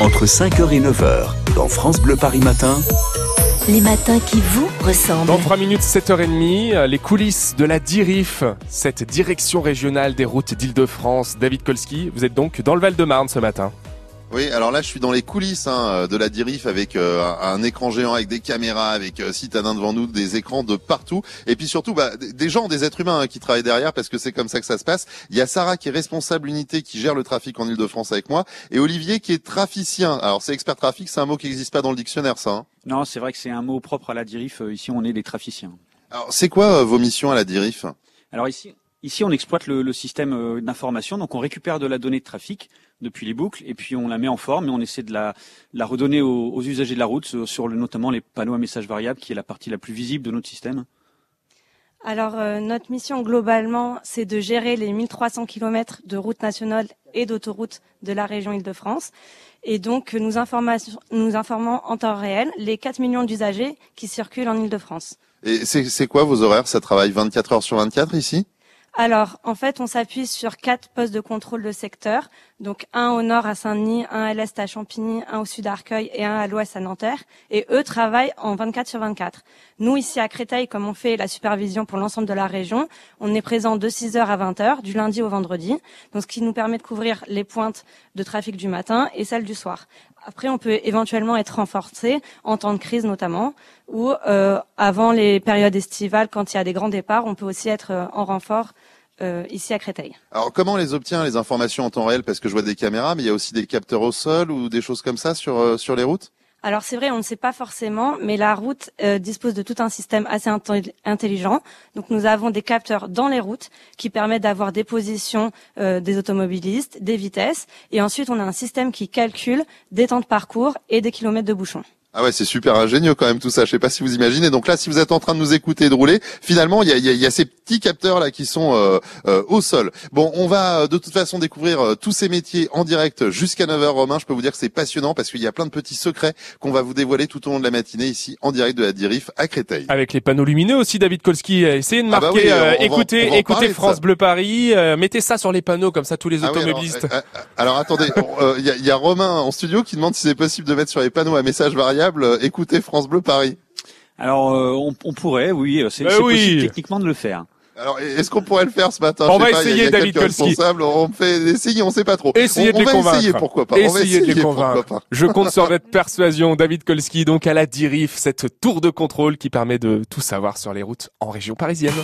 entre 5h et 9h dans France Bleu Paris Matin. Les matins qui vous ressemblent. Dans 3 minutes, 7h30, les coulisses de la DIRIF, cette direction régionale des routes d'Île-de-France. David Kolski, vous êtes donc dans le Val-de-Marne ce matin. Oui, alors là, je suis dans les coulisses hein, de la DIRIF avec euh, un écran géant, avec des caméras, avec euh, citadins devant nous, des écrans de partout, et puis surtout bah, des gens, des êtres humains hein, qui travaillent derrière, parce que c'est comme ça que ça se passe. Il y a Sarah qui est responsable unité, qui gère le trafic en Ile-de-France avec moi, et Olivier qui est traficien. Alors c'est expert trafic, c'est un mot qui n'existe pas dans le dictionnaire, ça. Hein non, c'est vrai que c'est un mot propre à la DIRIF. Euh, ici, on est des traficiens. Alors c'est quoi vos missions à la DIRIF Alors ici, Ici, on exploite le, le système euh, d'information, donc on récupère de la donnée de trafic depuis les boucles, et puis on la met en forme et on essaie de la, la redonner aux, aux, usagers de la route, sur, sur le, notamment les panneaux à messages variables, qui est la partie la plus visible de notre système. Alors, euh, notre mission globalement, c'est de gérer les 1300 km de routes nationales et d'autoroutes de la région Île-de-France. Et donc, nous, nous informons en temps réel les 4 millions d'usagers qui circulent en Île-de-France. Et c'est quoi vos horaires? Ça travaille 24 heures sur 24 ici? Alors, en fait, on s'appuie sur quatre postes de contrôle de secteur. Donc, un au nord à Saint-Denis, un à l'est à Champigny, un au sud à Arcueil et un à l'ouest à Nanterre. Et eux travaillent en 24 sur 24. Nous, ici à Créteil, comme on fait la supervision pour l'ensemble de la région, on est présent de 6h à 20h, du lundi au vendredi. Donc, ce qui nous permet de couvrir les pointes de trafic du matin et celles du soir. Après, on peut éventuellement être renforcé en temps de crise notamment, ou euh, avant les périodes estivales, quand il y a des grands départs, on peut aussi être euh, en renfort euh, ici à Créteil. Alors comment on les obtient les informations en temps réel? Parce que je vois des caméras, mais il y a aussi des capteurs au sol ou des choses comme ça sur, euh, sur les routes? Alors c'est vrai, on ne sait pas forcément, mais la route euh, dispose de tout un système assez intelligent. Donc nous avons des capteurs dans les routes qui permettent d'avoir des positions euh, des automobilistes, des vitesses, et ensuite on a un système qui calcule des temps de parcours et des kilomètres de bouchons. Ah ouais, c'est super ingénieux quand même tout ça. Je sais pas si vous imaginez. Donc là, si vous êtes en train de nous écouter et de rouler, finalement, il y a, y a, ces petits capteurs là qui sont euh, euh, au sol. Bon, on va euh, de toute façon découvrir tous ces métiers en direct jusqu'à 9h, Romain. Je peux vous dire que c'est passionnant parce qu'il y a plein de petits secrets qu'on va vous dévoiler tout au long de la matinée ici en direct de la Dirif à Créteil. Avec les panneaux lumineux aussi, David Kolski. Essayez de ah bah marquer, écoutez, écoutez France Bleu Paris. mettez ça sur les panneaux comme ça tous les ah automobilistes. alors, attendez, il y, y, a Romain en studio qui demande si c'est possible de mettre sur les panneaux un message variable euh, écoutez France Bleu Paris Alors euh, on, on, pourrait, oui, c'est ben possible techniquement de le faire. Alors, est-ce qu'on pourrait le faire ce matin? On va essayer, David Kolski. On fait essayer, on sait pas trop. Essayez on, de les va convaincre. Essayer, pourquoi pas. Essayez on va essayer de les convaincre. Je compte sur votre persuasion, David Kolski, donc à la DIRIF, cette tour de contrôle qui permet de tout savoir sur les routes en région parisienne.